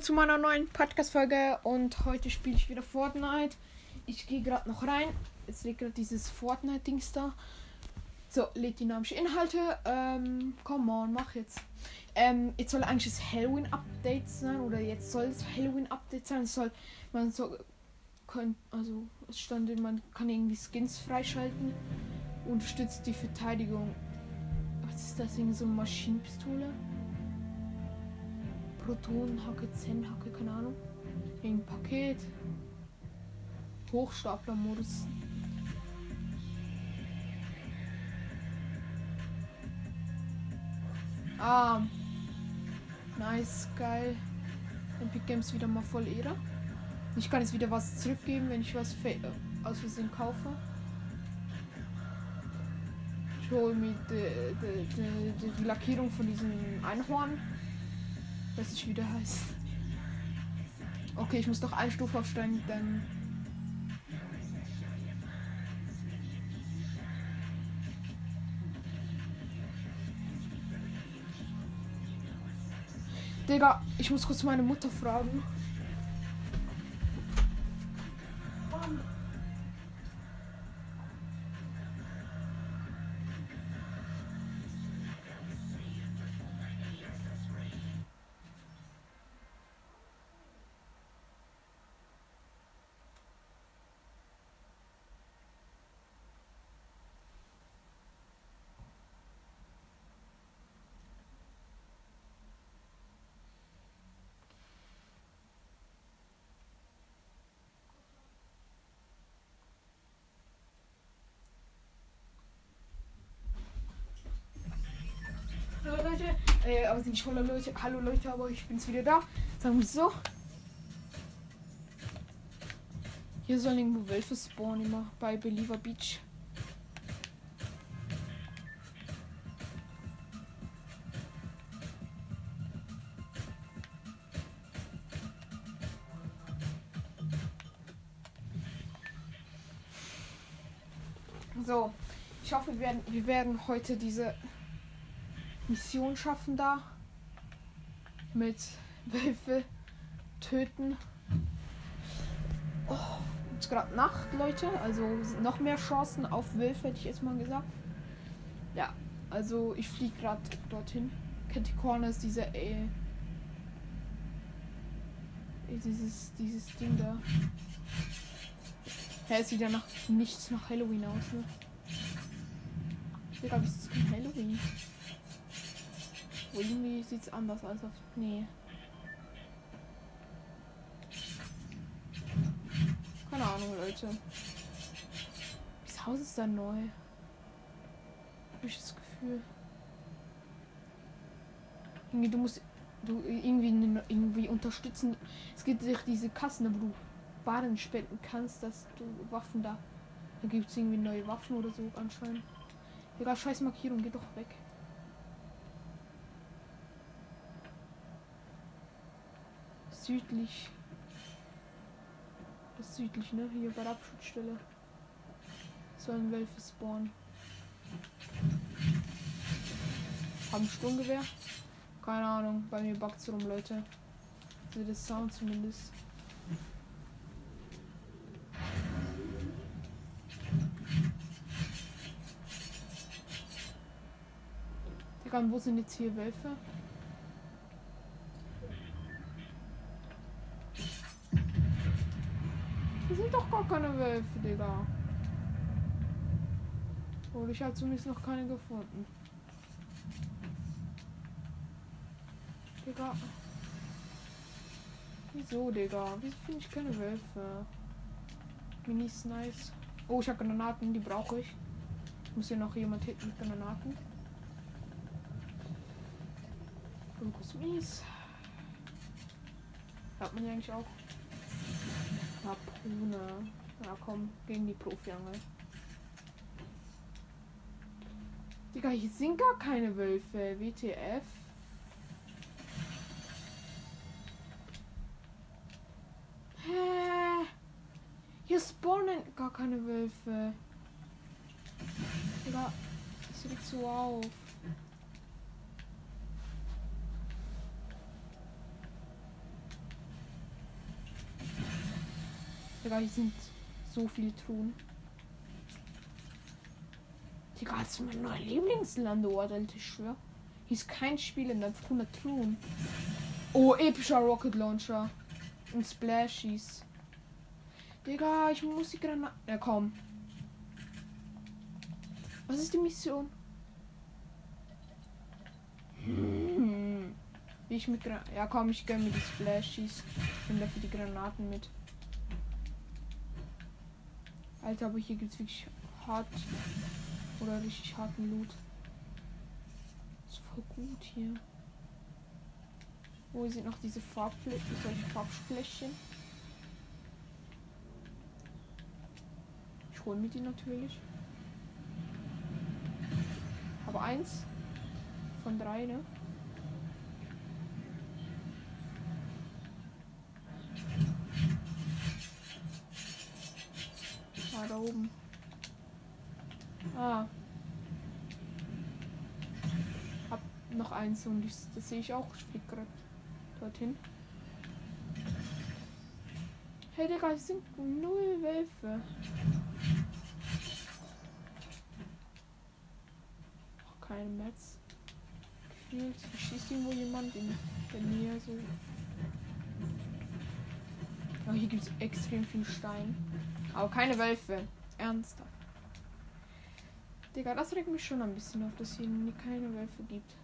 Leute zu meiner neuen Podcast-Folge und heute spiele ich wieder Fortnite. Ich gehe gerade noch rein. Jetzt liegt gerade dieses Fortnite-Dings da. So, lädt dynamische Inhalte. Ähm, come on, mach jetzt. Ähm, jetzt soll eigentlich das Halloween-Update sein oder jetzt soll es Halloween-Update sein. Es soll, man soll, können, also es stand, man kann irgendwie Skins freischalten. Unterstützt die Verteidigung. Was ist das? Irgendwie so eine Maschinenpistole? Protonenhacke, Zen-Hacke, keine Ahnung. Ein Paket. Hochstapler-Modus. Ah. Nice, geil. Epic Games wieder mal voll Ehre. Ich kann jetzt wieder was zurückgeben, wenn ich was äh, aus Versehen kaufe. Ich hole mir die, die, die, die Lackierung von diesem Einhorn was ich wieder heißt. Okay, ich muss doch eine Stufe aufsteigen, dann. Digga, ich muss kurz meine Mutter fragen. Äh, aber sind voller Leute. Hallo Leute, aber ich bin's wieder da. Sagen wir so. Hier sollen irgendwo Wölfe spawnen immer bei Believer Beach. So, ich hoffe, wir werden, wir werden heute diese Mission schaffen da. Mit Wölfe töten. Oh, es ist gerade Nacht, Leute. Also noch mehr Chancen auf Wölfe, hätte ich jetzt mal gesagt. Ja, also ich fliege gerade dorthin. Catty Corner ist dieser äh, dieses, dieses Ding da. Ja, es sieht ja nach nichts nach Halloween aus, ne? Ich glaube, es ist kein Halloween. Irgendwie sieht es anders aus auf. Nee. Keine Ahnung, Leute. Das Haus ist da neu. Hab ich das Gefühl. Irgendwie, du musst du irgendwie irgendwie unterstützen. Es gibt sich diese Kassen, wo du Waren spenden kannst, dass du Waffen da. Da gibt es irgendwie neue Waffen oder so anscheinend. Egal, scheiß Markierung, geh doch weg. Südlich. Das südlich, ne? Hier bei der Abschutzstelle. Sollen Wölfe spawnen. Haben Sturmgewehr? Keine Ahnung. Bei mir backt's rum, Leute. Also das Sound zumindest. Digga, wo sind jetzt hier Wölfe? Sind doch gar keine Wölfe, Digga. Oder ich habe zumindest noch keine gefunden. Digga. Wieso, Digga? Wieso finde ich keine Wölfe? Minis nice. Oh, ich habe Granaten, die brauche ich. Muss hier noch jemand hitten mit Granaten. Irgendwas mies. Hat man ja eigentlich auch. Harpune. Ja, komm, gegen die Profiangel. Digga, hier sind gar keine Wölfe. WTF. Hä? Hier spawnen gar keine Wölfe. Digga, das liegt so auf. Digga, hier sind so viele Truhen. Digga, das ist mein neuer Lieblingslandort, Alter, ich schwör. Hier ist kein Spiel in 100 Truhen. Oh, epischer Rocket Launcher. Und Splashies. Digga, ich muss die Granate. Ja, komm. Was ist die Mission? Hm. Wie ich mit Gra Ja, komm, ich gönne mir die Splashies. Ich nehme dafür die Granaten mit. Alter, aber hier gibt es wirklich hart oder richtig harten Loot. Ist voll gut hier. Wo sind noch diese Farbflächen, solche Farbflächen? Ich hole mir die natürlich. Aber eins von drei, ne? Ah, da oben. Ah. Hab noch eins und ich, das sehe ich auch. Ich flieg gerade dorthin. Hey Digga, es sind null Wölfe. Auch keine Metz. Gefühlt schießt irgendwo jemand in der Nähe so. Oh, hier gibt es extrem viel Stein. Aber keine Wölfe. Ernsthaft. Digga, das regt mich schon ein bisschen auf, dass hier keine Wölfe gibt.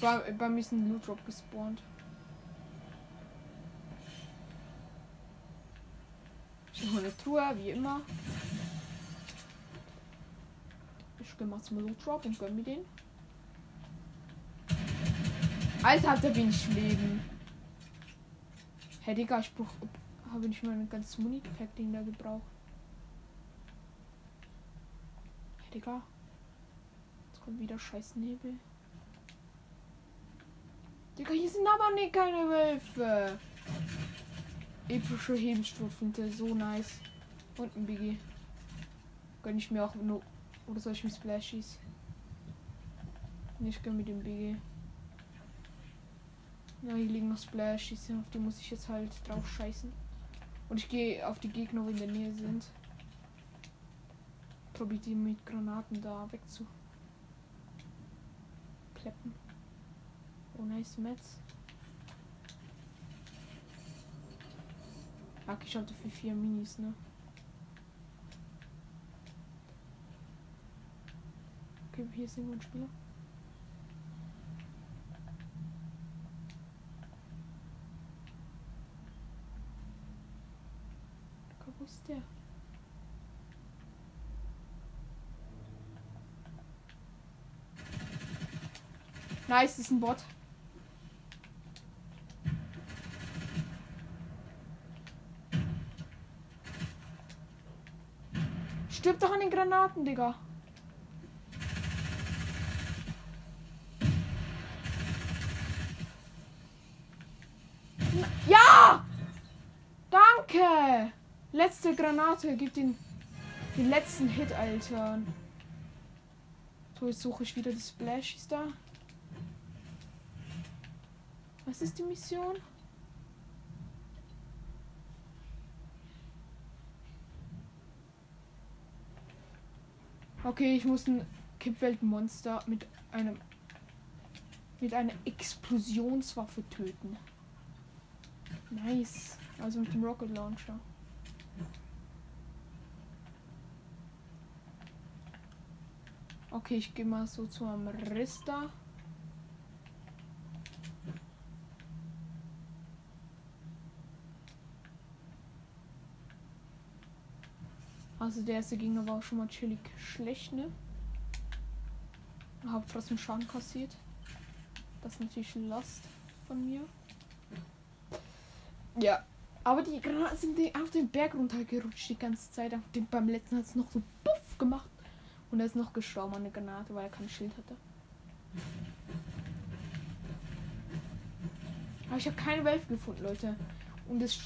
Bei, bei mir ist ein Loot gespawnt. Ich habe eine Tour, wie immer. Ich gehe mal zum Loot und gönn mir den. Alter, hat er wenig Leben. Hey Digga, ich brauch, habe nicht mal ein ganzes Muni-Pack-Ding da gebraucht. Hey Digga. Jetzt kommt wieder scheiß Nebel. Digga, hier sind aber nicht keine Wölfe. Epische Hebensturmflinte, so nice. Und ein Biggie. Gönn ich mir auch nur. Oder soll ich mir Splashies? Ich gönn mir den Biggie. Ja, hier liegen noch Splashies, auf die muss ich jetzt halt drauf scheißen. Und ich gehe auf die Gegner, die in der Nähe sind. Probiere die mit Granaten da wegzu. Kleppen. Oh, nice Metz. Ach, ich hatte für vier Minis, ne? Okay, hier ist irgendwo ein Spieler. Der? Nice, ist ein Bot. Stirb doch an den Granaten, Digga. Ja! Danke! Letzte Granate gibt den, den letzten Hit, Alter. So, jetzt suche ich wieder die Splashies da. Was ist die Mission? Okay, ich muss ein Kippweltmonster mit einem mit einer Explosionswaffe töten. Nice. Also mit dem Rocket Launcher. Okay, ich gehe mal so zu einem Rista. Also der erste Gegner war auch schon mal chillig schlecht, ne? Hab trotzdem Schaden kassiert. Das ist natürlich Last von mir. Ja. Aber die Granaten sind auf den Berg runtergerutscht die ganze Zeit. beim letzten hat es noch so puff gemacht. Und er ist noch gestorben an der Granate, weil er kein Schild hatte. Aber ich habe keine Wölfe gefunden, Leute. Und es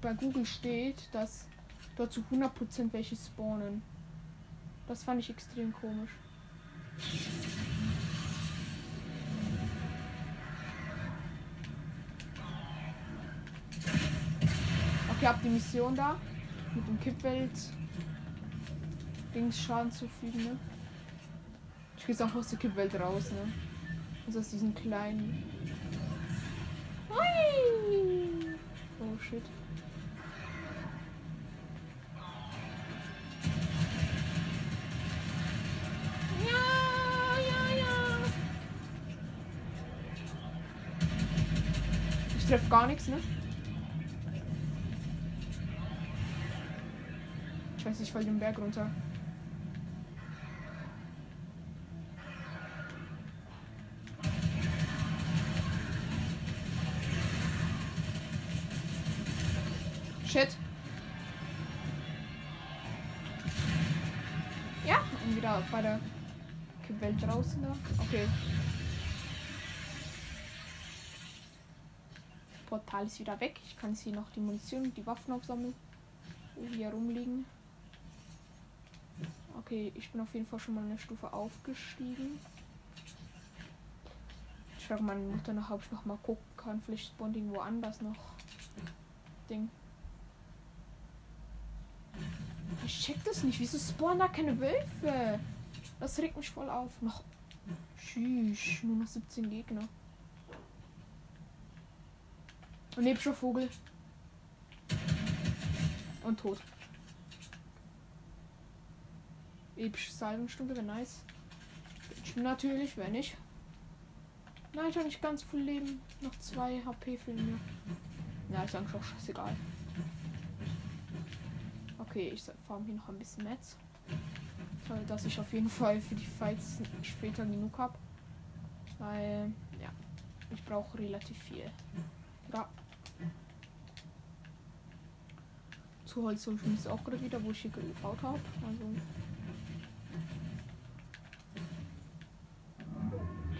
bei Google steht, dass dort zu 100% welche spawnen. Das fand ich extrem komisch. Okay, hab die Mission da. Mit dem Kippwelt. Dings Schaden zufügen, ne? Ich gehe auch aus der Kippwelt raus, ne? Also aus diesen kleinen. Hui! Oh shit. Ich treffe gar nichts, ne? Ich weiß, ich fall den Berg runter. Und wieder bei der Welt draußen da. Okay. Portal ist wieder weg. Ich kann hier noch die Munition und die Waffen aufsammeln. Die hier rumliegen. Okay, ich bin auf jeden Fall schon mal eine Stufe aufgestiegen. Ich frage meine Mutter nach, ob ich noch mal gucken kann. Vielleicht spawnt irgendwo anders noch Ding. Ich check das nicht. Wieso spawnen da keine Wölfe? Das regt mich voll auf. Noch. Tschüss. Nur noch 17 Gegner. Und epischer Vogel. Und tot. Epische Salbenstunde wäre nice. Ich natürlich, wenn ich. Nein, ich habe nicht ganz viel Leben. Noch zwei HP fehlen mir. Ja, ist eigentlich auch scheißegal. Okay, ich farm hier noch ein bisschen Metz. Toll, dass ich auf jeden Fall für die Fights später genug habe. Weil, ja, ich brauche relativ viel. Ja. Zu Holz ich mich auch gerade wieder, wo ich hier gebaut habe. Also.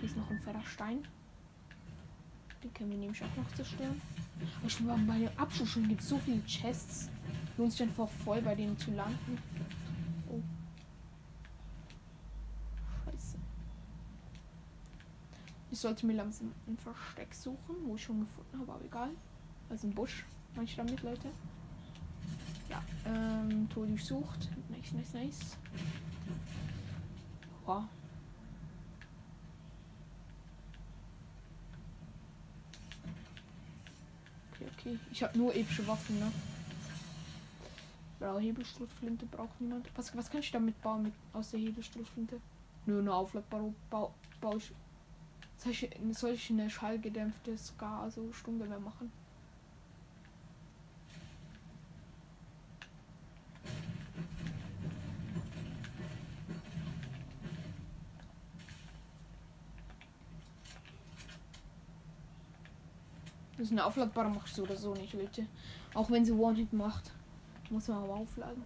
Hier ist noch ein fetter Stein. Den können wir nämlich auch noch zerstören. Aber war bei dem Abschluss schon gibt so viele Chests. Lohnt sich einfach voll bei denen zu landen. Oh. Scheiße. Ich sollte mir langsam ein Versteck suchen, wo ich schon gefunden habe, aber egal. Also ein Busch. Manche damit, Leute. Ja, ähm, Tor durchsucht. Nice, nice, nice. Wow. Okay, okay. Ich habe nur epische Waffen, ne? Blau Hebelstrutflinte braucht niemand. Was, was kann ich damit bauen mit, aus der Hebelstrutflinte? Nur eine aufladbare Bau, soll ich, soll ich eine schallgedämpfte Ska, also Sturmgewehr machen? Ist eine aufladbare ich so oder so nicht, Leute. Auch wenn sie One-Hit macht. Muss man aber aufladen.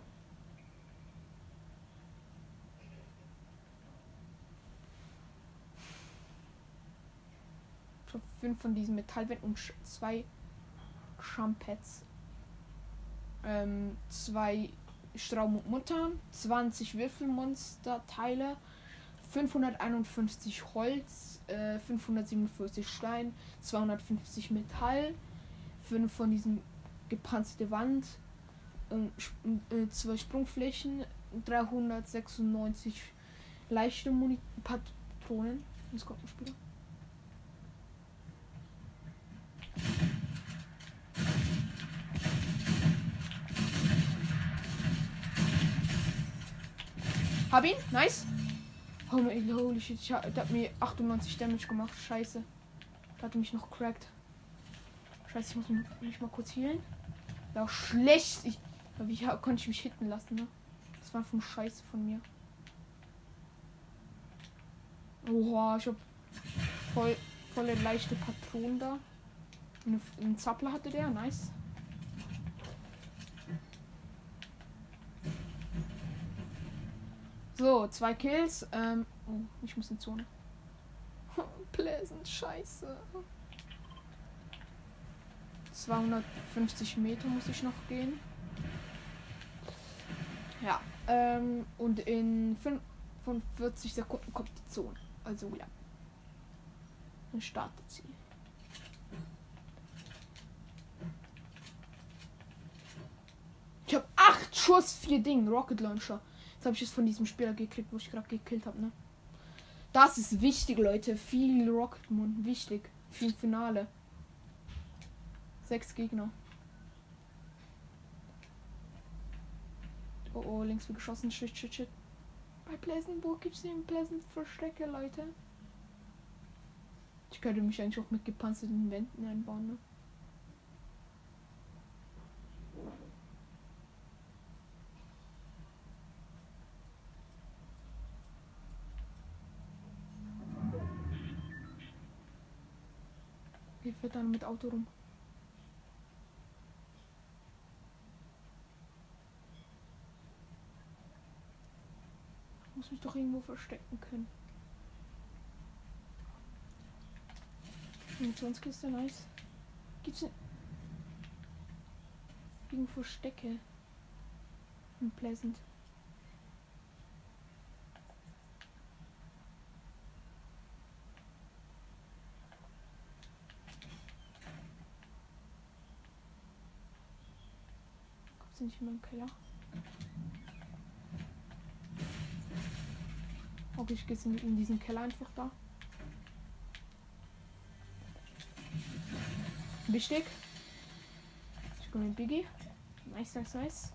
Ich habe fünf von diesen Metallwänden und zwei Champets. Ähm, zwei Straum und Muttern, 20 Würfelmonster-Teile, 551 Holz, äh, 547 Stein, 250 Metall, 5 von diesen gepanzerte Wand, äh, zwei Sprungflächen, 396 leichte Muni Patronen. Jetzt kommt ein Spieler. Hab ihn, nice. Oh, holy shit, der hat mir 98 Damage gemacht. Scheiße. Der hat mich noch cracked. Scheiße, ich muss mich mal kurz healen. Ja, schlecht. Ich, wie konnte ich mich hitten lassen, ne? Das war von Scheiße von mir. Oha, ich hab voll, volle leichte Patronen da. Einen Zappler hatte der, nice. So, zwei Kills. Ähm, oh, ich muss in Zone. Pleasant, scheiße. 250 Meter muss ich noch gehen. Ja, ähm, und in von 40 Sekunden kommt die Zone. Also ja. Dann startet sie. Ich habe acht Schuss, vier Ding, Rocket Launcher. Jetzt habe ich es von diesem Spieler gekriegt, wo ich gerade gekillt habe, ne? Das ist wichtig, Leute. Viel Rocket Moon. Wichtig. Viel Finale. Sechs Gegner. Oh oh, links wird geschossen. Shit, shit, shit. Bei Pleasantburg gibt es den Pleasant Verstecke, Leute. Ich könnte mich eigentlich auch mit gepanzerten Wänden einbauen, ne? Fährt dann mit Auto rum? Ich muss mich doch irgendwo verstecken können. 25 ist ja nice. Gibt's ne irgendwo Verstecke? In Pleasant. Gibt's nicht in meinem Keller? Okay, ich gehe in diesen Keller einfach da. Wichtig. Ich komme mit Biggie. Nice, nice, nice.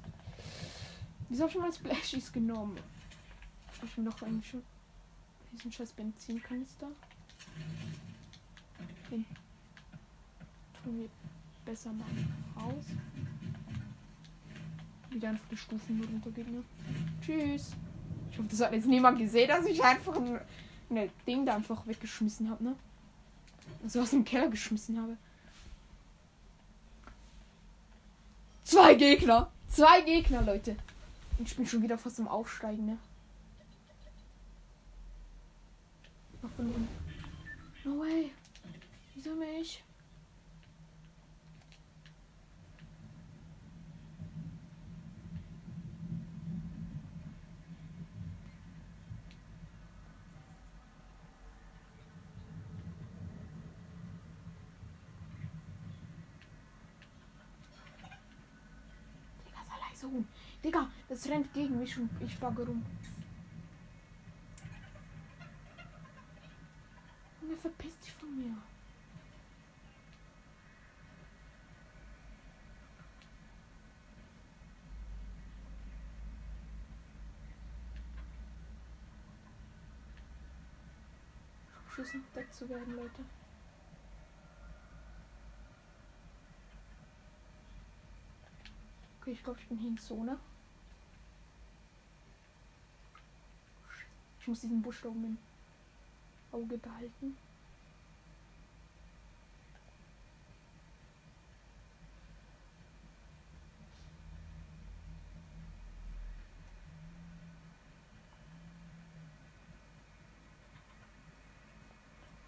Wieso habe ich mal Splashies genommen? Hab ich mir doch eigentlich schon diesen scheiß Benzinkanister. Den tun wir besser mal raus. Die Stufen nur runtergeht, ne? Tschüss. Ich hoffe, das hat jetzt niemand gesehen, dass ich einfach ein, ein Ding da einfach weggeschmissen habe, ne? Also aus dem Keller geschmissen habe. Zwei Gegner. Zwei Gegner, Leute. Ich bin schon wieder fast am Aufsteigen, ne? No way. Wieso mich? Digga, sei leise rum. Digga, das rennt gegen mich und ich bugge rum. Junge, verpiss dich von mir. Schüssen entdeckt zu werden, Leute. Okay, ich glaube, ich bin hier in Zone. Ich muss diesen Busch da oben im Auge behalten.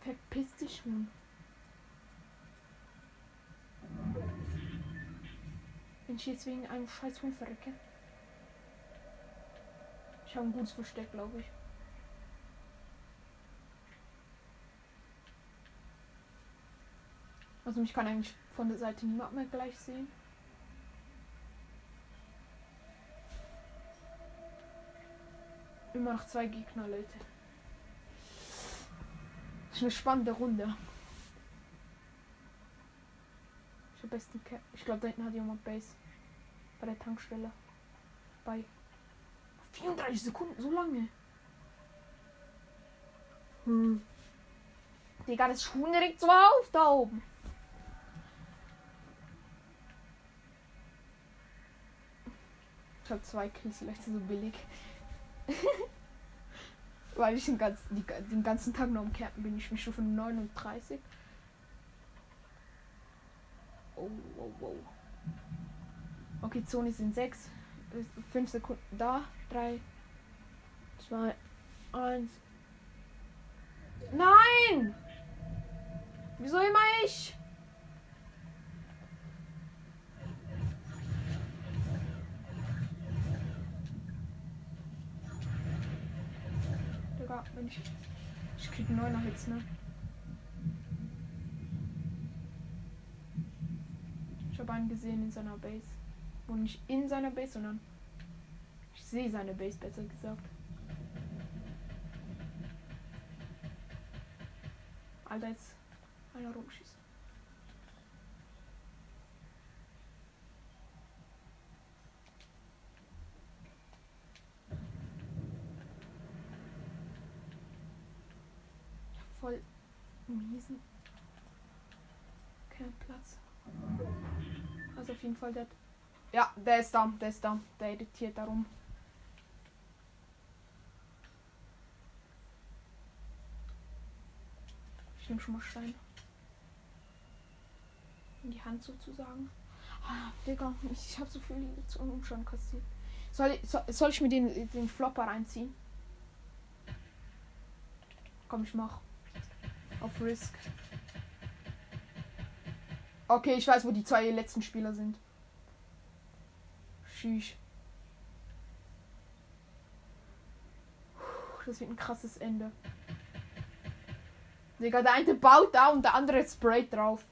Verpiss dich schon. Wenn ich jetzt wegen einem scheiß Hund verrecke. Ich habe ein gutes Versteck, glaube ich. Also mich kann eigentlich von der Seite niemand mehr gleich sehen. Immer noch zwei Gegner, Leute. Das ist eine spannende Runde. Ich habe besten Cap. Ich glaube, da hinten hat jemand Base. Bei der Tankstelle. Bei 34 Sekunden, so lange. Hm. Digga, das Schuh direkt so auf da oben. Ich habe zwei Kills, vielleicht so billig. Weil ich den ganzen, den ganzen Tag noch am Campen bin. Ich bin von 39. Oh, oh, oh. Okay, Zone sind 6. 5 Sekunden da. 3, 2, 1. Nein! Wieso immer ich? Digga, wenn ich. Ich krieg 9er Hits, ne? Ich habe einen gesehen in seiner Base. Und nicht in seiner Base, sondern ich sehe seine Base besser gesagt. Alter, jetzt einer rumschießt. voll miesen Campplatz. Also auf jeden Fall der. Ja, der ist da, der ist da. Der editiert darum. Ich nehme schon mal Stein. In die Hand sozusagen. Ah, Digga, ich, ich habe so viel zum schon kassiert. Soll, soll, soll ich mir den, den Flopper reinziehen? Komm, ich mach. Auf Risk. Okay, ich weiß, wo die zwei letzten Spieler sind. Tschüss. Das wird ein krasses Ende. Digga, der eine baut da und der andere sprayt drauf.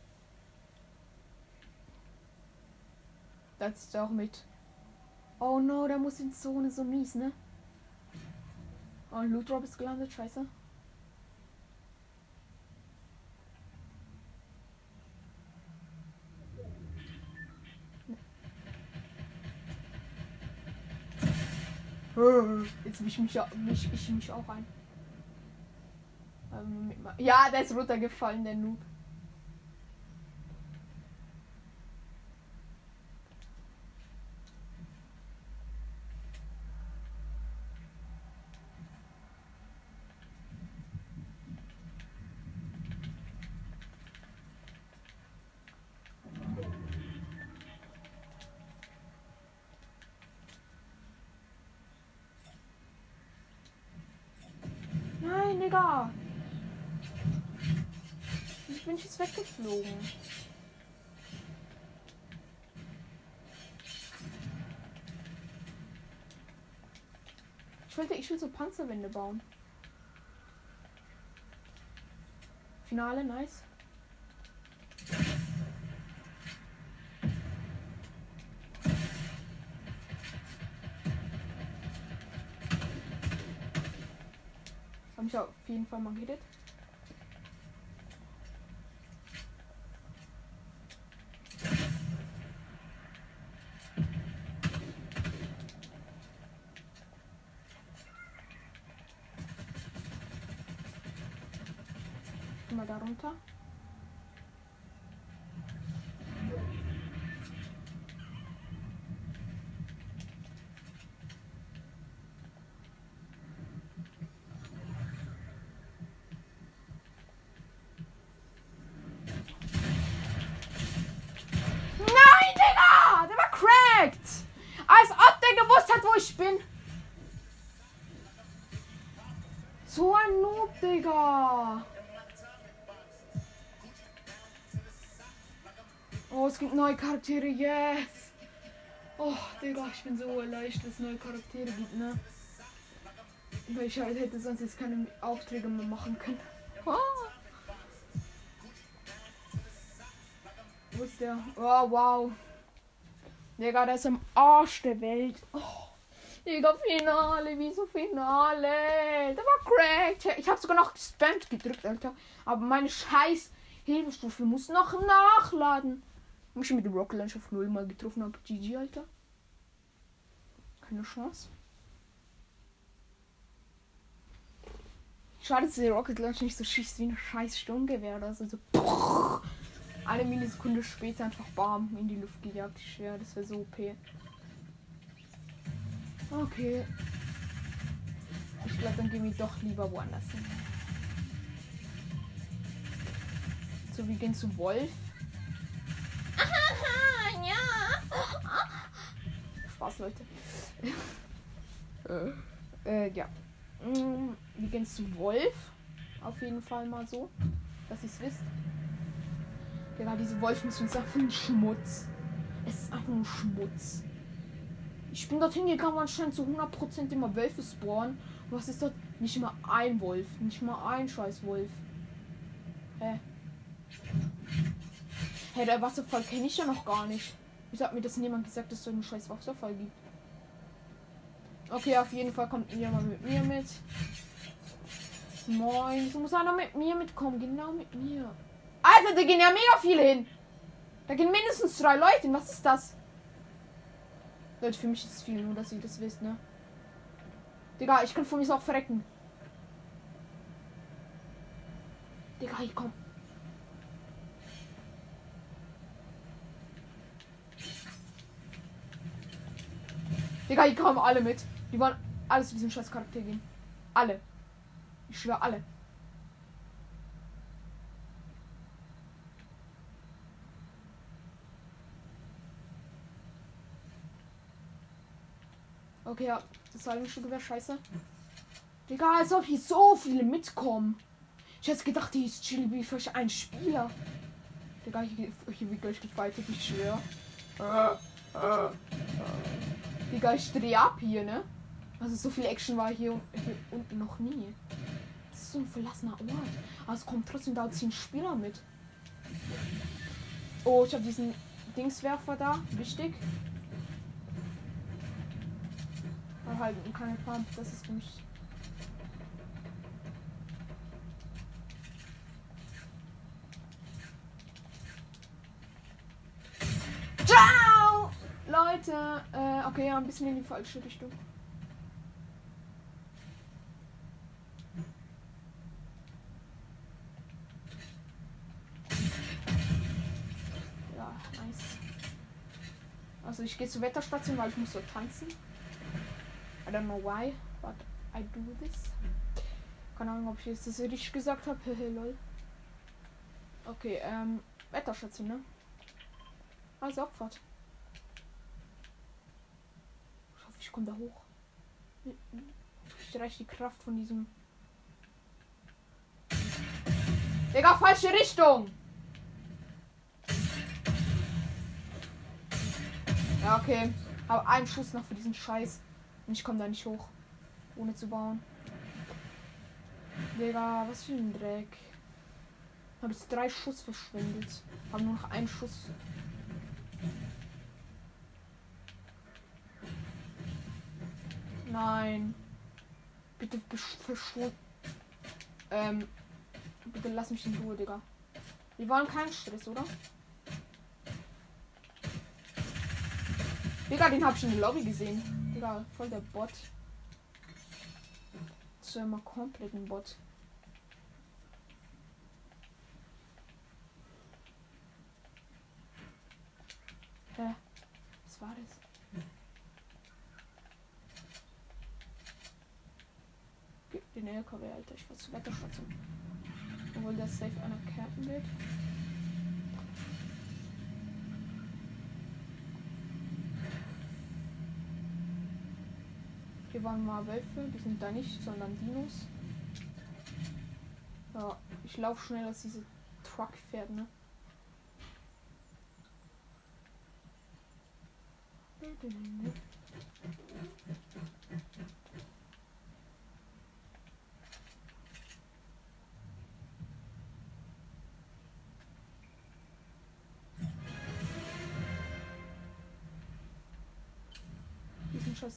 Das ist auch mit. Oh no, der muss in Zone so mies, ne? Oh, ein Loot Drop ist gelandet, scheiße. Jetzt misch mich, misch ich mich auch ein. Ähm, ja, der ist runtergefallen, der Noob. Nein, Digga. Ich bin jetzt weggeflogen. Ich wollte, ich will so Panzerwände bauen. Finale, nice. Hab ich auf jeden Fall mal gehittet. Mal es gibt neue Charaktere, yes! Oh, Digga, ich bin so erleichtert, dass es neue Charaktere gibt, ne? Weil ich halt hätte sonst jetzt keine Aufträge mehr machen können. Oh. Wo ist der? Oh, wow. Digga, der ist am Arsch der Welt. Oh. Digga, Finale, wieso Finale? Der war cracked. Ich habe sogar noch gespammt gedrückt, Alter. Aber meine scheiß Hebelstufe muss noch nachladen. Mich mit dem Rocket Launch auf 0 mal getroffen habe. GG, Alter. Keine Chance. Schade, dass der Rocket Launch nicht so schießt wie ein scheiß Sturmgewehr oder so. so eine Millisekunde später einfach bam in die Luft gejagt. Ich schwöre, das wäre so OP. Okay. Ich glaube, dann gehen wir doch lieber woanders hin. So, wir gehen zu Wolf. Spaß, Leute. äh, äh, ja. Mm, Wir gehen zu Wolf. Auf jeden Fall mal so. Dass ihr es wisst. Genau, diese Wolf ist einfach ein Schmutz. Es ist einfach nur Schmutz. Ich bin dorthin gegangen, anscheinend zu 100% immer Wölfe spawnen. Und was ist dort? Nicht mal ein Wolf. Nicht mal ein scheiß Wolf. Hä? Hä, der Wasserfall kenne ich ja noch gar nicht. Wieso hat mir das niemand gesagt, dass es so einen scheiß Wasserfall gibt? Okay, auf jeden Fall kommt jemand mit mir mit. Moin, es muss einer mit mir mitkommen. Genau mit mir. Alter, da gehen ja mega viele hin. Da gehen mindestens drei Leute hin. Was ist das? Leute, für mich ist es viel, nur dass ihr das wisst, ne? Digga, ich kann von mir auch verrecken. Digga, ich komm. Digga, hier kommen alle mit. Die wollen alles zu diesem scheiß Charakter gehen. Alle. Ich schwöre alle. Okay, ja. Das wäre scheiße. Digga, als ob hier so viele mitkommen. Ich hätte gedacht, die ist Chili wie für ein Spieler. Digga, hier, hier wird gleich gefightet, ich schwöre. Äh, äh, äh. Digga, ich drehe ab hier, ne? Also so viel Action war hier, hier unten noch nie. Das ist so ein verlassener Ort. Aber es kommt trotzdem da zehn Spieler mit. Oh, ich habe diesen Dingswerfer da. Wichtig. Aber halt keine Pump. Das ist für mich. Ciao! Leute, äh, okay, ja, ein bisschen in die falsche Richtung. Ja, nice. Also ich gehe zur Wetterstation, weil ich muss so tanzen. I don't know why, but I do this. Keine Ahnung, ob ich jetzt das richtig gesagt habe. lol. Okay, ähm, Wetterstation, ne? Also Abfahrt. Komme da hoch. Ich reiche die Kraft von diesem. Digga, falsche Richtung! Ja, okay. Aber einen Schuss noch für diesen Scheiß. Und ich komme da nicht hoch. Ohne zu bauen. Digga, was für ein Dreck. Habe jetzt drei Schuss verschwendet. Habe nur noch einen Schuss. Nein. Bitte verschwunden. Ähm. Bitte lass mich in Ruhe, Digga. Wir wollen keinen Stress, oder? Digga, den hab ich in der Lobby gesehen. Digga, voll der Bot. Das ist ja komplett ein Bot. Hä? Was war das? Gib den LKW, Alter. Ich war zur Wetterstation. Obwohl der safe einer campen wird. Hier waren mal Wölfe, die sind da nicht, sondern Dinos. Ja, ich laufe schnell, als diese Truck fährt, ne?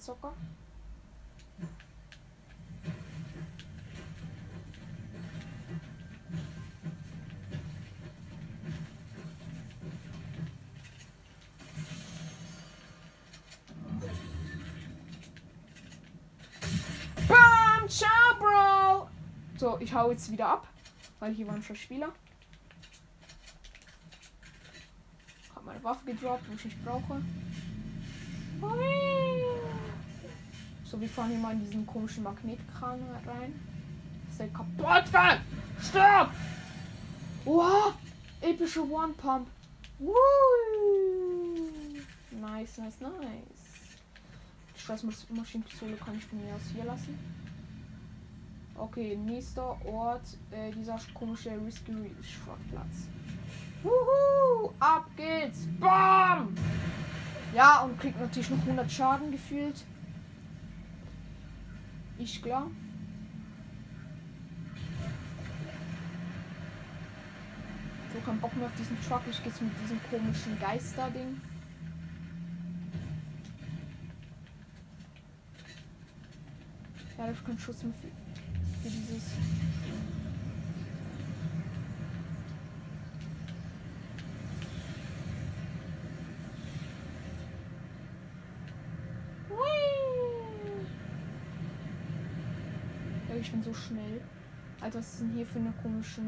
Zocker. Bam, ciao, Bro. So, ich hau jetzt wieder ab, weil hier waren schon Spieler. Hab meine Waffe gedroppt, wo ich nicht brauche. So, wir fahren hier mal in diesen komischen Magnetkran rein. Ist der kaputt kann! Stopp! Wow! Epische One Pump. Woo! Nice, nice, nice. Die Scheißmaschinenpistole kann ich von mir aus hier lassen. Okay, nächster Ort, äh, dieser komische Risky Schrottplatz. Wuhu! Ab geht's! Bam! Ja, und kriegt natürlich noch 100 Schaden gefühlt. Ich klar. So, kein Bock mehr auf diesen Truck. Ich gehe mit diesem komischen Geister-Ding. Ja, ist kein Schuss mehr für, für dieses. ich bin so schnell. Alter, was ist denn hier für eine komische,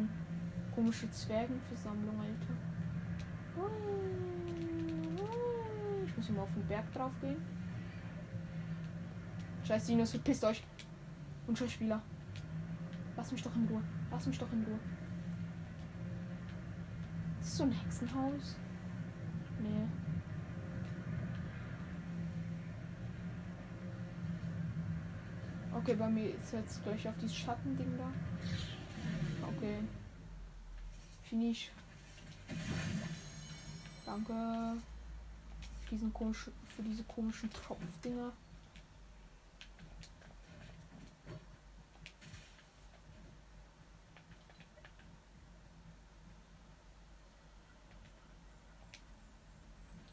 komische Zwergenversammlung, Alter? Ich muss immer auf den Berg drauf gehen. Scheiß Dinos, verpisst euch. Und Spieler. Lass mich doch in Ruhe. Lass mich doch in Ruhe. Ist das so ein Hexenhaus? Nee. Okay, bei mir ist jetzt gleich auf dieses Schattending da. Okay. Finish. Danke. Diesen komischen, für diese komischen Tropfdinger.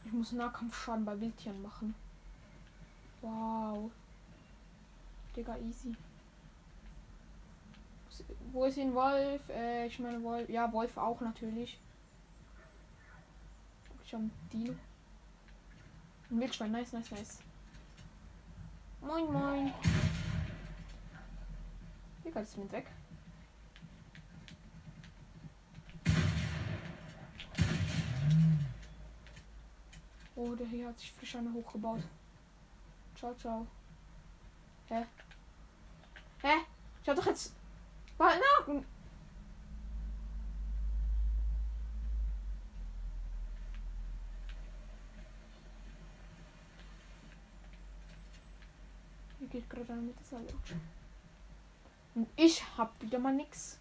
Ich muss Nahkampfschaden bei Wildtieren machen. Wow. Digga, easy. Wo ist ihn Wolf? Äh, ich meine Wolf. Ja, Wolf auch natürlich. Ich habe Dino. Ein Wildschwein, nice, nice, nice. Moin, moin. Digga, das ist weg. Oh, der hier hat sich frisch eine hochgebaut. Ciao, ciao. Hä? Hä? Ich hab doch jetzt. Warte nach. Geht gerade eine mit der Und ich hab wieder mal nix.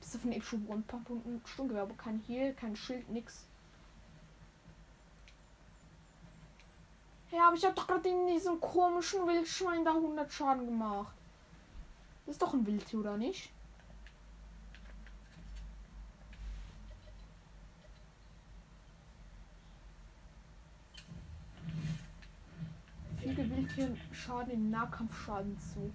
Bis auf den Episode One Pump und ein Sturmgewehr, aber kein Heal, kein Schild, nix. Ja, aber ich habe doch gerade in diesem komischen Wildschwein da 100 Schaden gemacht. Ist doch ein Wildtier, oder nicht? Viele Wildtiere schaden im Nahkampfschaden zu.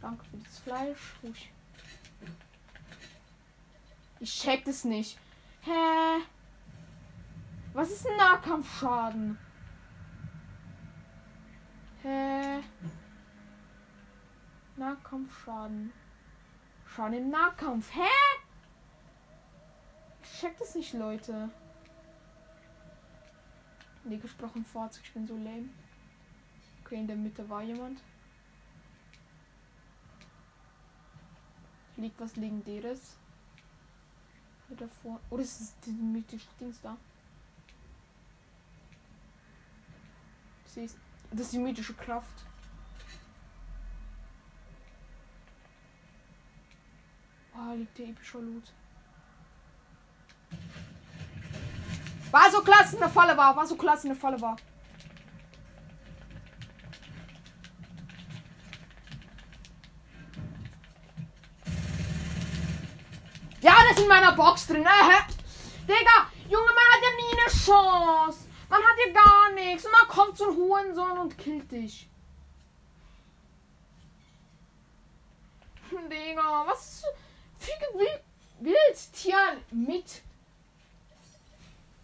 Danke für das Fleisch. Ruhig. Ich check das nicht. Hä? Was ist ein Nahkampfschaden? Hä? Nahkampfschaden. Schaden im Nahkampf. Hä? Ich check das nicht, Leute. Nee, gesprochen Fahrzeug. Ich bin so lame. Okay, in der Mitte war jemand. Liegt was Legendäres. Hier davor. Oh, das ist die mythische Dings da. Siehst Das ist die mythische Kraft. Oh, liegt der epische Loot. War so klasse in der Falle war. War so klasse in der Falle war. Alles in meiner Box drin. Äh, Digga, Junge, man hat ja nie eine Chance. Man hat ja gar nichts. Und dann kommt so ein Hurensohn und killt dich. Digga, was füge Wild Wildtieren mit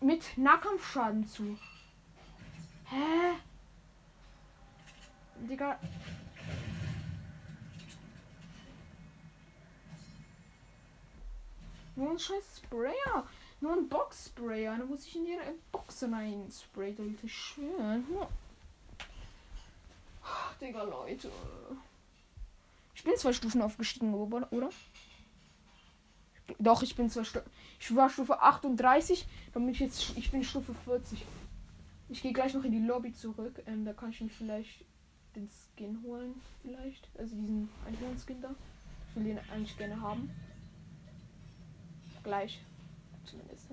mit Nahkampfschaden zu? Hä? Digga, Nur ein scheiß Sprayer. Nur ein Box-Sprayer. Da muss ich in ihre Box rein sprayen. Leute, schön. Digga, Leute. Ich bin zwei Stufen aufgestiegen, oder? Doch, ich bin zwei Stufen. Ich war Stufe 38. Dann bin ich jetzt. Ich bin Stufe 40. Ich gehe gleich noch in die Lobby zurück. Ähm, da kann ich mich vielleicht den Skin holen, vielleicht. Also diesen Einhorn-Skin da. Ich will den eigentlich gerne haben. Gleich. Zumindest.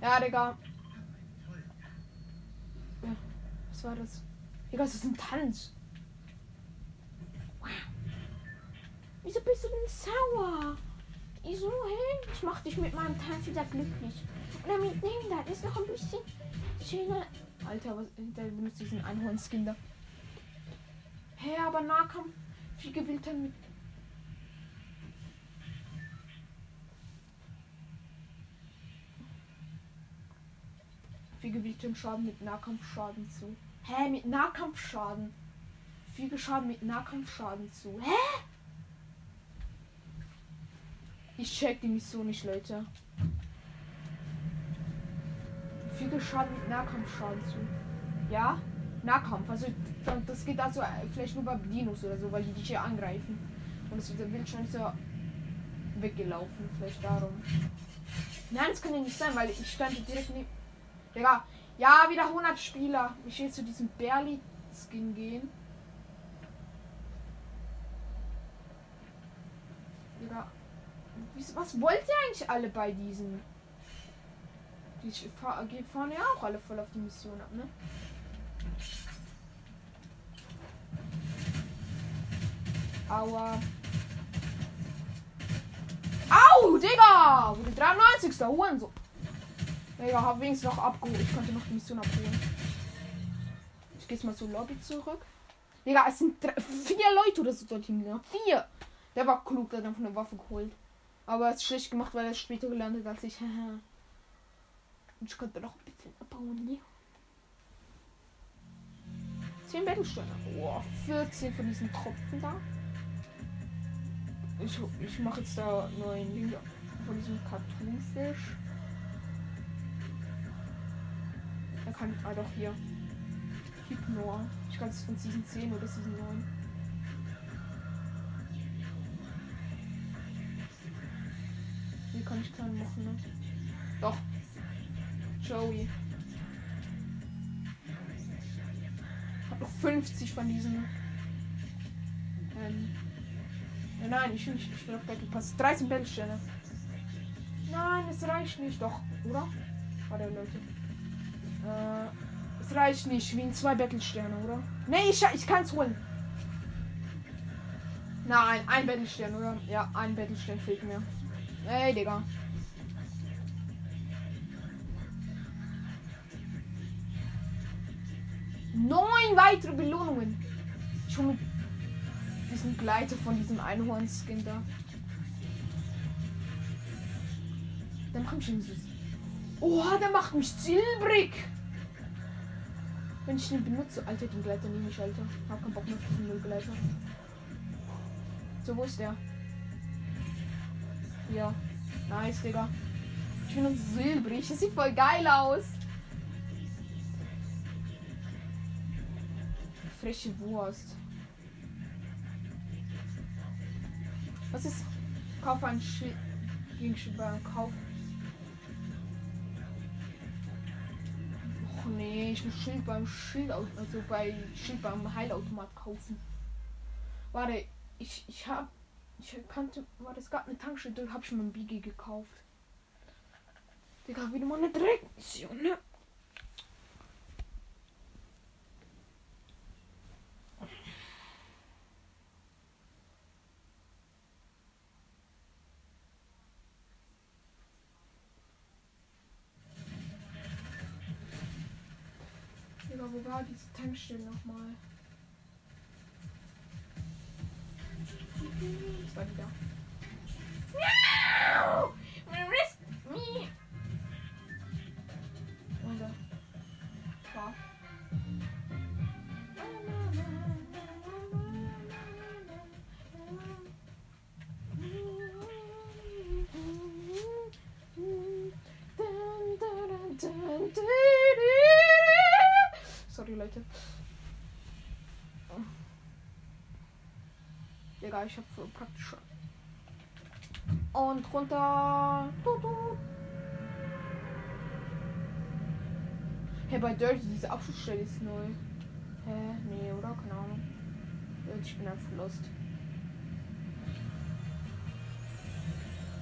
Ja, Digga. Was war das? Digga, das ist ein Tanz. Wow. Wieso bist du denn sauer? Wieso, hey? Ich mach dich mit meinem Tanz wieder glücklich. Oder mit dem da ist noch ein bisschen schöner. Alter, was, der benutzt diesen Einhorn-Skin da. Hä, hey, aber Nahkampf. Wie gewillt er mit. Gewillt dem Schaden mit Nahkampfschaden zu. Hä, mit Nahkampfschaden. Viel Schaden mit Nahkampfschaden zu. Hä? Ich check die Mission nicht, Leute. Viel Schaden mit Nahkampfschaden zu. Ja? Nahkampf. Also das geht also vielleicht nur bei Dinos oder so, weil die dich hier angreifen. Und es wird Wildschwein so weggelaufen. Vielleicht darum. Nein, das kann ja nicht sein, weil ich stand direkt neben. Digga. Ja, wieder 100 Spieler. Ich will zu diesem Barely-Skin gehen. Digga. Was wollt ihr eigentlich alle bei diesen? Die fahren ja auch alle voll auf die Mission ab, ne? Aua. Au, Digga! Wurde 93. Hurensohn. Digga, hab wenigstens noch abgeholt. Ich konnte noch die Mission abholen. Ich gehe jetzt mal zur Lobby zurück. Digga, es sind drei, vier Leute oder so dort hinten. Vier. Der war klug, der hat einfach eine Waffe geholt. Aber es ist schlecht gemacht, weil er später gelandet als ich. Und ich konnte noch ein bisschen abbauen. Ne? 10 Battlesterne. Oh, 14 von diesen Tropfen da. Ich, ich mache jetzt da neuen Ding von diesem Cartoonfisch. Er kann. Ah doch hier. Hypnor. Ich glaube es ist von Season 10 oder Season 9. Hier kann ich keinen machen, ne? Doch. Joey. Hab noch 50 von diesen. Ähm, Nein, ich will nicht. Ich will auf Battle Pass. 13 Battlesterne. Nein, es reicht nicht. Doch, oder? Warte, Leute. Äh, es reicht nicht. Wie in zwei Battlesterne, oder? Nee, ich, ich kann es holen. Nein, ein Battlestern, oder? Ja, ein Battlestern fehlt mir. Ey, Digga. Neun weitere Belohnungen. Ich hole diesen Gleiter von diesem Einhorn-Skin da. Der macht mich süß. Oh, der macht mich silbrig. Wenn ich den benutze, Alter, den Gleiter nehme ich, Alter. Hab keinen Bock mehr auf diesen Müllgleiter. So, wo ist der? Ja. Nice, Digga. Ich bin uns silbrig. Das sieht voll geil aus. Frische Wurst. Was ist? Kauf ein Schild. Gegenstück beim Kauf. Nee, ich muss Schild beim Schild, also bei Schild beim Heilautomat kaufen. Warte, ich, ich hab. Ich kannte. Warte, es gab eine Tankstelle, da hab ich mir ein Biggie gekauft. Digga, wieder mal eine Dreckmission, Tankstelle nochmal? Das war wieder. Leute. Egal, ich habe praktisch. Und runter. Hey, bei Dirty, diese Abschlussstelle ist neu. Hä? Nee, oder? Keine Ahnung. Ich bin einfach lost.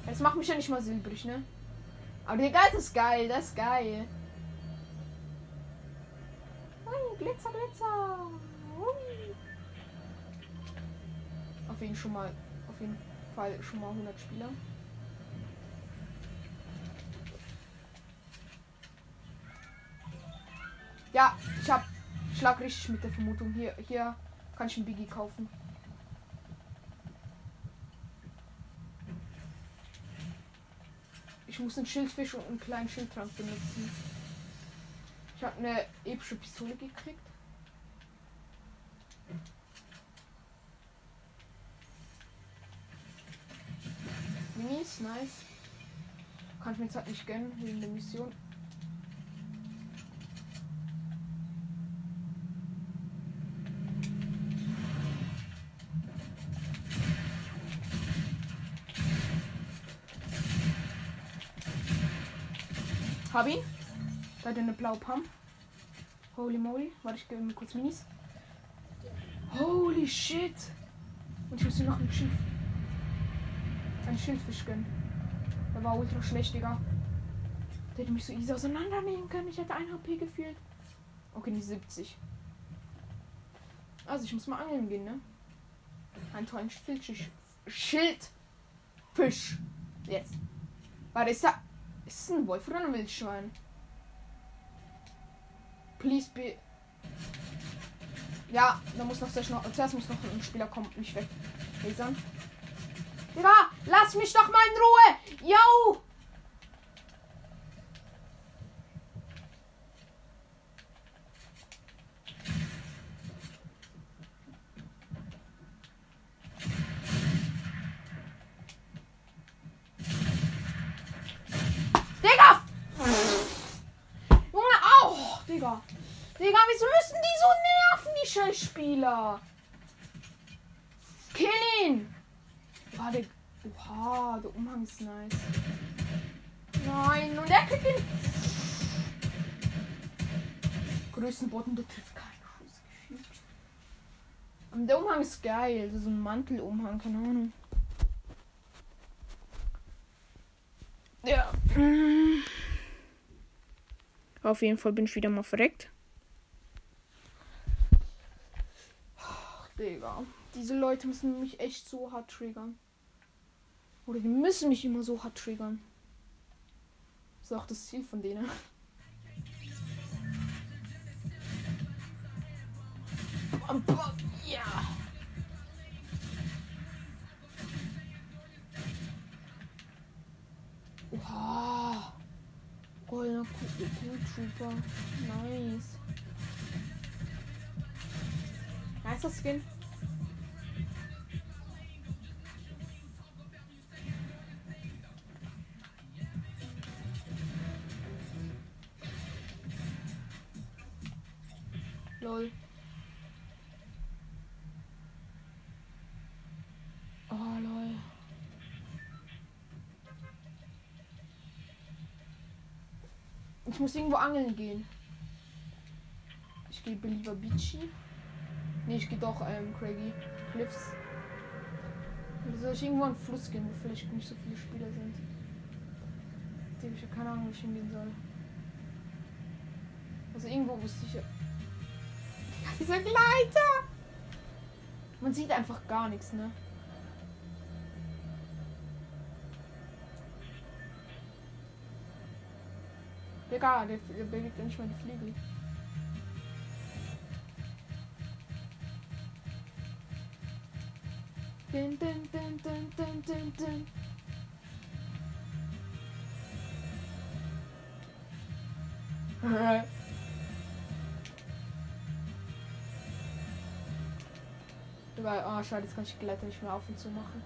Das macht mich ja nicht mal silbrig, ne? Aber der Geist ist geil, das ist geil. Ui, Glitzer, Glitzer. Ui. Auf jeden schon mal, auf jeden Fall schon mal 100 Spieler. Ja, ich hab schlag richtig mit der Vermutung. Hier, hier kann ich einen Biggie kaufen. Ich muss einen Schildfisch und einen kleinen Schildtrank benutzen. Ich habe eine epische Pistole gekriegt. Minis, nice. Kann ich mir jetzt halt nicht gönnen wegen der Mission. Er eine blaue Pump. Holy moly. Warte, ich gebe mir kurz Minis. Holy shit. Und ich muss hier noch ein Schild. Ein Schildfisch gönnen. Der war ultra schlecht, Digga. Der hätte mich so easy auseinandernehmen können. Ich hätte ein HP gefühlt. Okay, nicht 70. Also ich muss mal angeln gehen, ne? Ein tollen Schildfisch. Schildfisch. Jetzt. Warte, ist da. Ist es ein Wolf oder ein Wildschwein? Please be. Ja, da muss noch, noch zuerst muss noch ein Spieler kommen und mich weg. Digga, lass mich doch mal in Ruhe! Yo! Digga! Junge, au! Digga. Digga, wieso müssen die so nerven, die Scheißspieler? Kill ihn! Der, oha, der Umhang ist nice. Nein, und er kriegt den größten Botten, der trifft keinen Schuss. der Umhang ist geil. Das ist ein Mantelumhang, keine Ahnung. Ja. Auf jeden Fall bin ich wieder mal verreckt. Ach, Digga. Diese Leute müssen mich echt so hart triggern. Oder die müssen mich immer so hart triggern. Ist auch das Ziel von denen. Ja. Oha. Goldener Trooper. Nice. Nicer Skin. Lol. Ich muss irgendwo angeln gehen. Ich gehe lieber Beachy. Nee, ich gehe doch ähm, Craigie Cliffs. Soll ich irgendwo an den Fluss gehen, wo vielleicht nicht so viele Spieler sind? Ich habe keine Ahnung, wo ich hingehen soll. Also irgendwo wusste ich. Dieser Gleiter! Man sieht einfach gar nichts, ne? Egal, der, der bewegt ja nicht mal die Fliegel. Dun, dun, dun, dun, dun, dun, dun. Überall, oh schade, jetzt kann ich die Gleiter nicht mehr auf und zu machen.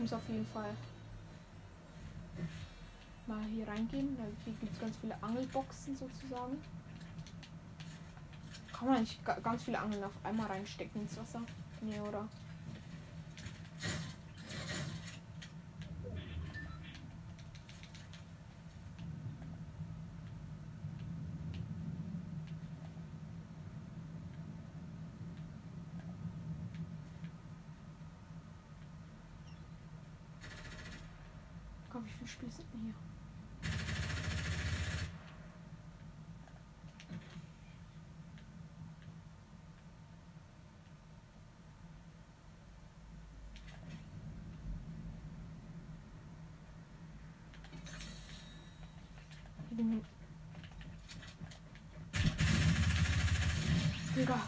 Muss auf jeden Fall mal hier reingehen. Hier gibt es ganz viele Angelboxen sozusagen. Kann man nicht ga- ganz viele Angeln auf einmal reinstecken ins Wasser? Nee, oder? Komm, wie viele Spiele sind denn hier? Elim- Digga.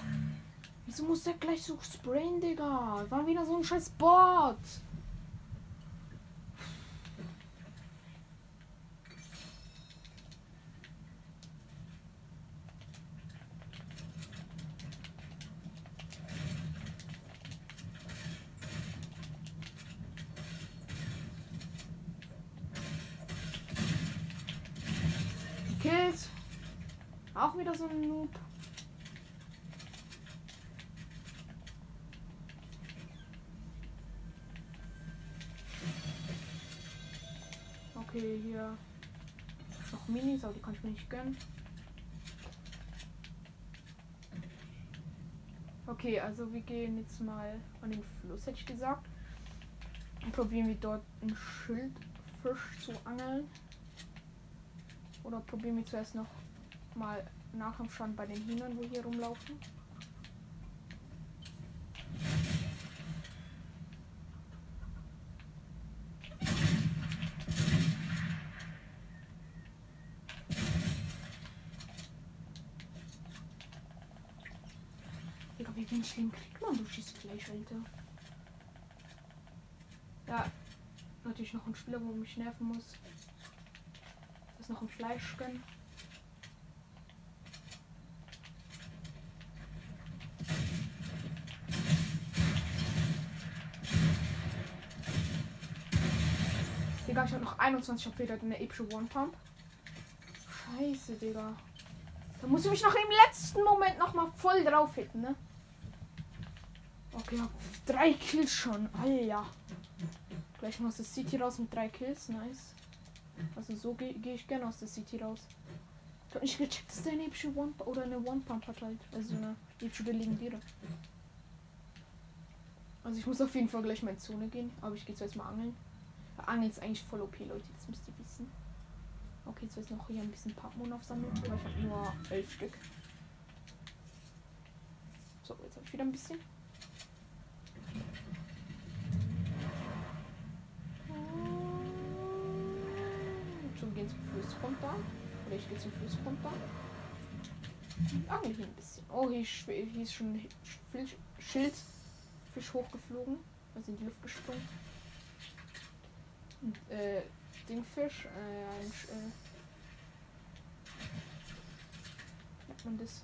Wieso muss der gleich so sprayen, Digga? War wieder so ein scheiß Bot. Nicht gönnen. Okay, also wir gehen jetzt mal an den Fluss, hätte ich gesagt. Und probieren wir dort einen Schildfisch zu angeln. Oder probieren wir zuerst noch mal nachschauen bei den Hühnern, wo hier rumlaufen. Leben kriegt man durch dieses Fleisch, Alter? Ja, natürlich noch ein Spieler, wo mich nerven muss. Das ist noch ein Fleisch gönnen. Digga, ich habe noch 21 HP, der hat eine epische One-Pump. Scheiße, Digga. Da muss ich mich noch im letzten Moment noch mal voll drauf hitten, ne? Okay, hab drei Kills schon. Alter. Gleich mal aus der City raus mit drei Kills. Nice. Also so gehe geh ich gerne aus der City raus. Ich hab nicht gecheckt, dass der eine epische One oder eine One-Pump hat halt. Also eine epische legendäre. Also ich muss auf jeden Fall gleich mal in Zone gehen. Aber ich gehe zuerst mal angeln. Angeln ist eigentlich voll OP, Leute. Das müsst ihr wissen. Okay, jetzt noch hier ein bisschen Pappmon aufsammeln. Aber ich habe nur elf Stück. So, jetzt habe ich wieder ein bisschen. Gehen zum Fluss runter. Oder ich gehe zum Fluss runter. Angel hier ein bisschen. Oh, hier, hier ist schon Fisch, Schild. Fisch hochgeflogen. Also in die Luft gesprungen. Und, äh, Dingfisch. Äh, ein, äh, nennt man das?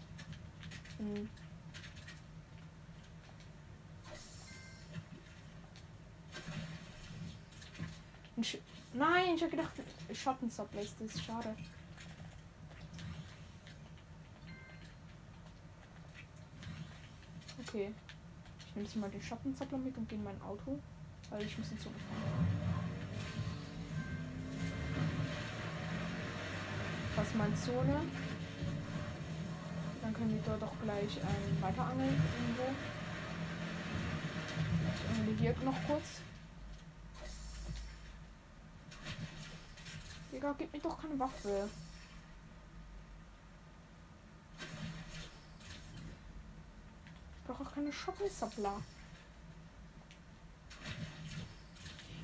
Ein Ein Sch Nein, ich hab gedacht, Schattensupply ist das. Schade. Okay. Ich nehme jetzt mal den Schattensuppler mit und gehe in mein Auto. Weil ich muss in Zone fahren. Fass mal in Zone. Dann können wir dort auch gleich ähm, weiter angeln irgendwo. Ich angele hier noch kurz. Digga, gib mir doch keine Waffe. Ich brauche auch keine Schottensappler.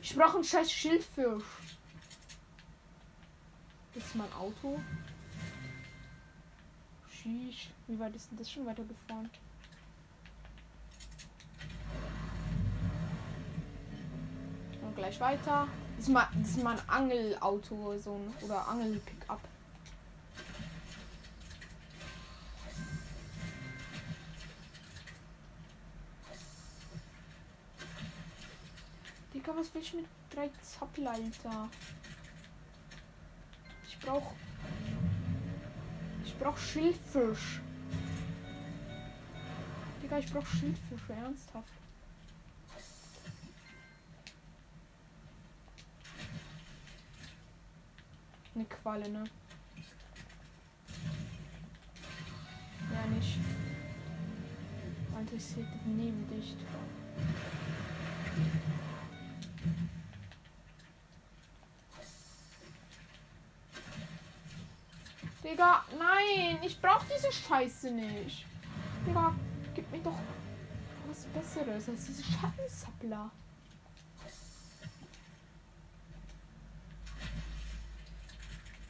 Ich brauche einen scheiß Schildfisch. Das ist mein Auto. Sheesh. Wie weit ist denn das schon weitergefahren? Und gleich weiter. Das ist mein, das ist mein Angelauto, so ein oder Angel-Pickup. Digga, was will ich mit drei Zappel, Alter? Ich brauch. Ich brauch Schildfisch. Digga, ich brauch Schildfische, ernsthaft. Eine Qualle, ne? Ja, nicht. Interessiert neben dich. Digga, nein, ich brauch diese Scheiße nicht. Digga, gib mir doch was Besseres als diese Schattensappler.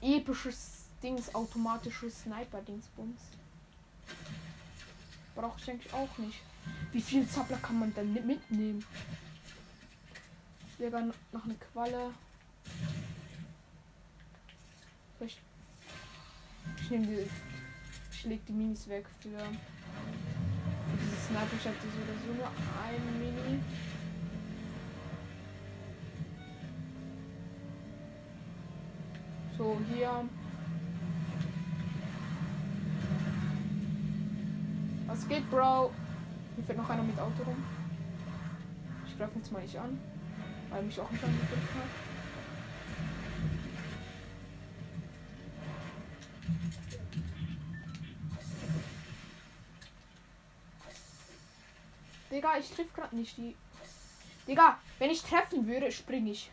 Episches Dings, automatisches Sniper-Dingsbums. Brauche ich eigentlich auch nicht. Wie viel Zappler kann man denn mitnehmen? Digga, noch eine Qualle. Vielleicht ich nehme die. Ich leg die Minis weg für, für dieses Sniper Shot ist oder so nur ein Mini. So, hier. Was geht, Bro? Hier fährt noch einer mit Auto rum. Ich greife jetzt mal nicht an, weil mich auch nicht angegriffen hat. Digga, ich triff gerade nicht die. Digga, wenn ich treffen würde, springe ich.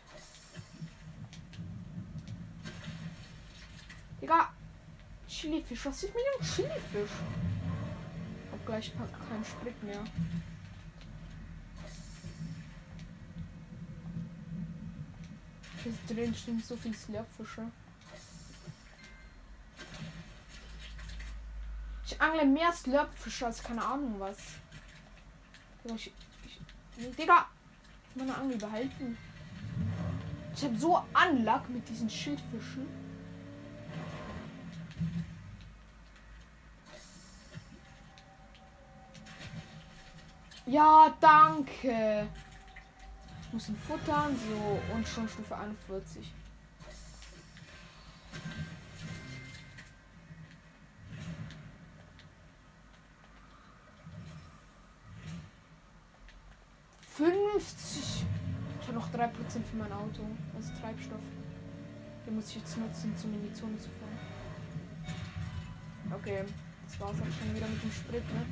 Digga, Chilifisch, was ist mit dem Chilifisch? Hab gleich keinen Sprit mehr. Hier drin stehen so viel Slurpfische. Ich angle mehr Slurpfische als keine Ahnung was. Ich, ich, Digga, meine Angel behalten. Ich habe so Anlag mit diesen Schildfischen. Ja, danke. Ich muss ihn futtern, so und schon Stufe 41. 50. Ich habe noch 3% für mein Auto. Also Treibstoff. Den muss ich jetzt nutzen, zum in die Zone zu fahren. Okay, das war's auch schon wieder mit dem Sprit, ne?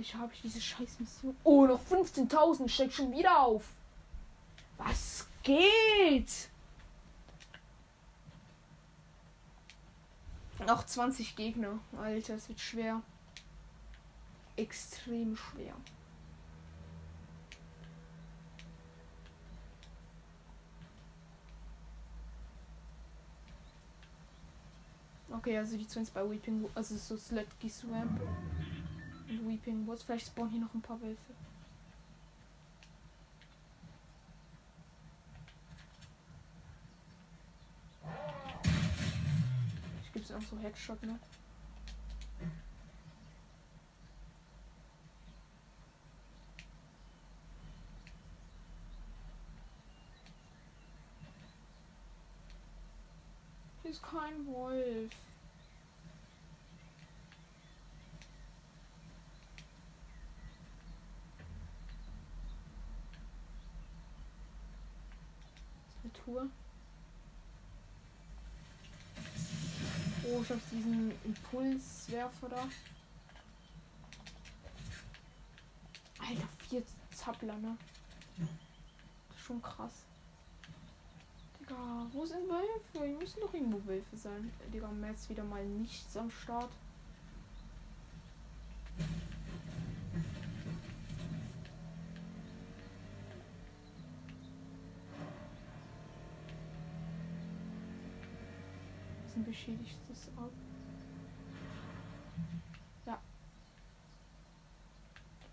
Endlich habe ich diese scheiß Mission. Oh, noch 15.000 steckt schon wieder auf. Was geht? Noch 20 Gegner. Alter, es wird schwer. Extrem schwer. Okay, also die Twins bei Weeping, also so Slutky Swamp Weeping Woods. Vielleicht spawnen hier noch ein paar Wölfe. ist auch so Headshot, ne? Hier ist kein Wolf. Tour. Oh, ich hab diesen Impulswerfer da. Alter, vier Zappler, ne? Schon krass. Digga, wo sind Wölfe? Hier müssen doch irgendwo Wölfe sein. Digga, jetzt wieder mal nichts am Start. schädigt das ab. Ja.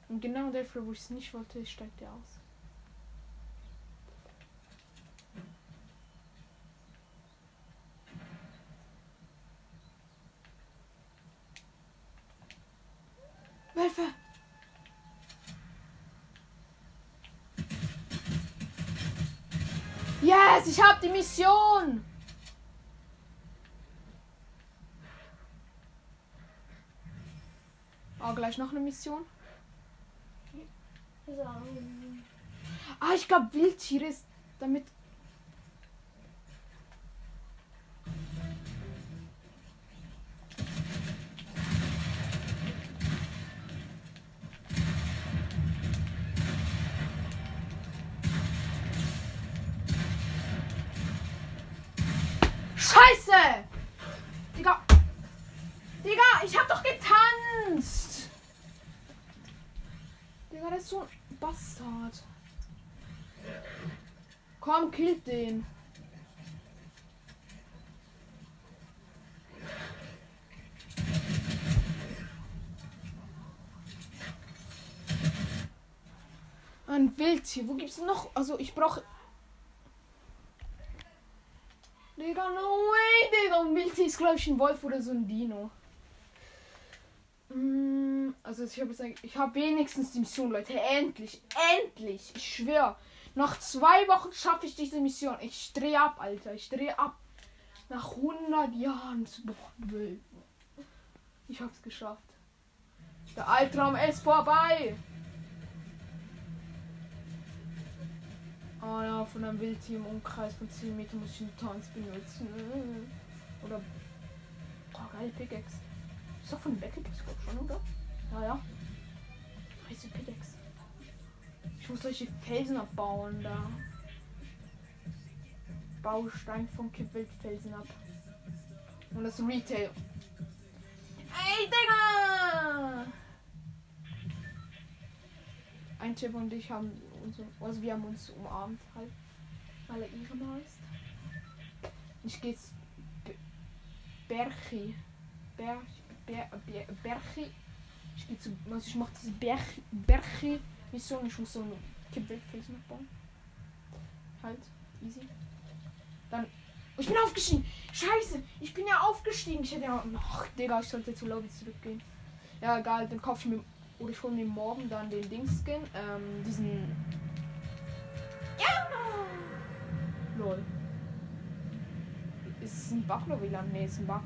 Und genau dafür, wo ich es nicht wollte, steigt er aus. Hilfe! Yes, ich hab die Mission! Gleich noch eine Mission. So. Ah, ich glaube, Wildtiere ist damit. Scheiße! Digga! Digga, ich hab doch getanzt! Digga, das ist so ein Bastard. Komm, killt den. Ein Wildtier. Wo gibt's noch? Also ich brauche. Digga, no way, Digga. Ein Wildtier ist, glaube ich, ein Wolf oder so ein Dino. Mm, Also ich habe ich habe wenigstens die Mission, Leute. Endlich, endlich. Ich schwöre. Nach zwei Wochen schaffe ich diese Mission. Ich drehe ab, Alter. Ich drehe ab. Nach 100 Jahren. Ich hab's geschafft. Der Albtraum ist vorbei. Oh ja, von einem Wildtier im Umkreis von 10 Metern muss ich einen Tanz benutzen. Oder. Oh, geil, Pickaxe. Ist doch von ich schon, oder? Ja, ja. Heiße Pickaxe. Ich muss solche Felsen abbauen da. Baustein von Kippwildfelsen ab. Und das Retail. Ey, Digga! Ein Tipp und ich haben uns, also wir haben uns umarmt halt, weil er Irma ist. Ich gehe jetzt Berchi. Ber, Ber, Ber, Berchi. Ich gehe zu, also ich mache diese Berchi, Berchi Mission. Ich muss so einen Kippwildfelsen abbauen. Halt, easy. Dann. Oh, ich bin aufgestiegen! Scheiße! Ich bin ja aufgestiegen! Ich hätte ja. Ach, Digga, ich sollte zu Lobby zurückgehen. Ja, egal, dann kaufe ich mir. Oder ich hole mir morgen dann den Dings-Skin. Ähm, diesen. Ja! Lol. Ist es ein Bug oder? Nee, ist ein Bug.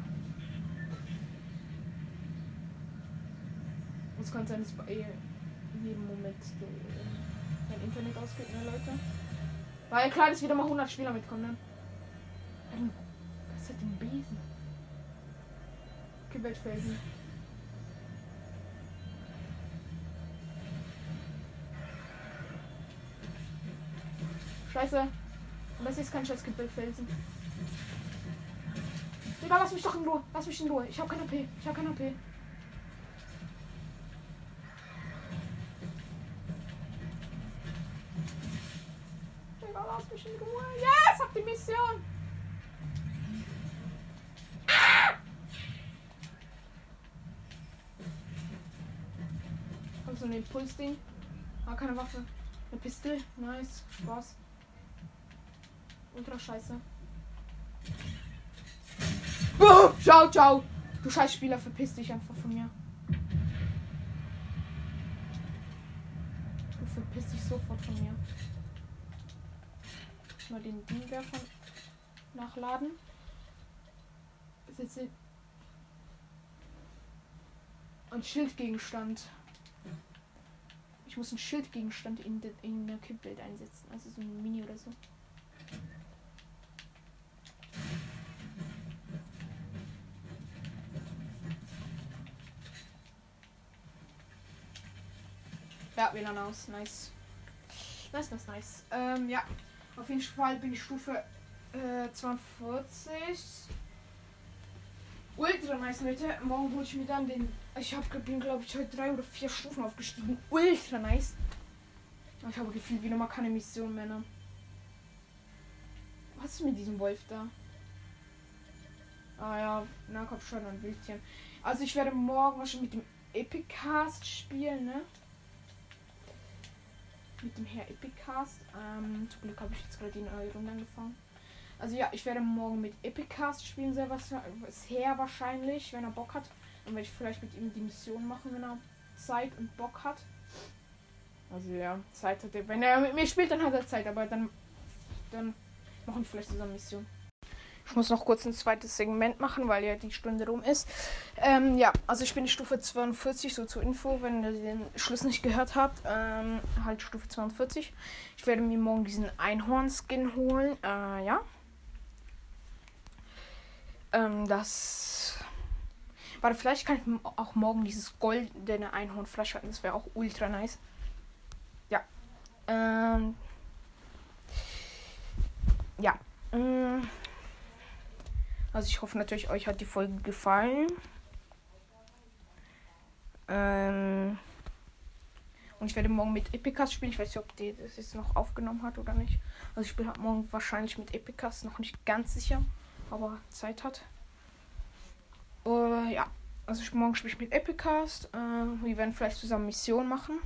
Es kann sein, dass bei jedem Moment äh, mein Internet ausgeht, ne, Leute? Weil klar, dass wieder mal 100 Spieler mitkommen, ne? Was hat den Besen? Kibbelfelsen. Scheiße. Und das ist kein scheiß Kibbelfelsen. Digga, lass mich doch in Ruhe. Lass mich in Ruhe. Ich hab keine AP. Ich hab keine AP. Digga, lass mich in Ruhe. Yes, hab die Mission. Hab so ein Impulsding. Ah, keine Waffe. Eine Pistole. Nice. Spaß. Ultra scheiße. Boom. Ciao, ciao. Du scheiß Spieler, verpiss dich einfach von mir. Du verpiss dich sofort von mir. Mal den Dingwerfer nachladen. Und Schildgegenstand. Ich muss einen Schildgegenstand in, de, in der Kippbild einsetzen. Also so ein Mini oder so. Ja, WLAN aus. Nice. Nice, nice, nice. Ähm, ja. Auf jeden Fall bin ich Stufe äh, 42. Ultra nice, Leute. Morgen hole ich mir dann den. Ich hab, bin, glaube ich, heute drei oder vier Stufen aufgestiegen. Ultra nice. Aber Ich habe gefühlt wieder mal keine Mission. Ne? Was ist mit diesem Wolf da? Ah ja, Nahkampfschaden und Wildchen. Also ich werde morgen wahrscheinlich mit dem Epic Cast spielen, ne? Mit dem Herr Epic Cast. Ähm, zum Glück habe ich jetzt gerade die neue Runde angefangen. Also ja, ich werde morgen mit Epic Cast spielen, sehr was wahrscheinlich, wenn er Bock hat. Dann werde ich vielleicht mit ihm die Mission machen, wenn er Zeit und Bock hat. Also ja, Zeit hat er. Wenn er mit mir spielt, dann hat er Zeit, aber dann dann machen vielleicht zusammen Mission. Ich muss noch kurz ein zweites Segment machen, weil ja die Stunde rum ist. Ähm, ja, also ich bin Stufe 42, so zur Info, wenn ihr den Schluss nicht gehört habt. Ähm, halt Stufe 42. Ich werde mir morgen diesen Einhorn-Skin holen. Äh, ja. Ähm, das. Warte, vielleicht kann ich auch morgen dieses goldene Einhorn freischalten. Das wäre auch ultra nice. Ja. Ähm. Ja. Ähm, also ich hoffe natürlich, euch hat die Folge gefallen. Ähm und ich werde morgen mit Epicast spielen. Ich weiß nicht, ob die das jetzt noch aufgenommen hat oder nicht. Also ich spiele halt morgen wahrscheinlich mit Epicast, noch nicht ganz sicher, aber Zeit hat. Uh, ja, also ich, morgen spiele ich mit Epicast. Uh, wir werden vielleicht zusammen Mission machen.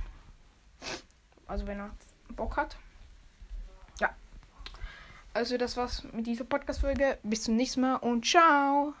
Also wenn er Bock hat. Also das war's mit dieser Podcast-Folge. Bis zum nächsten Mal und ciao.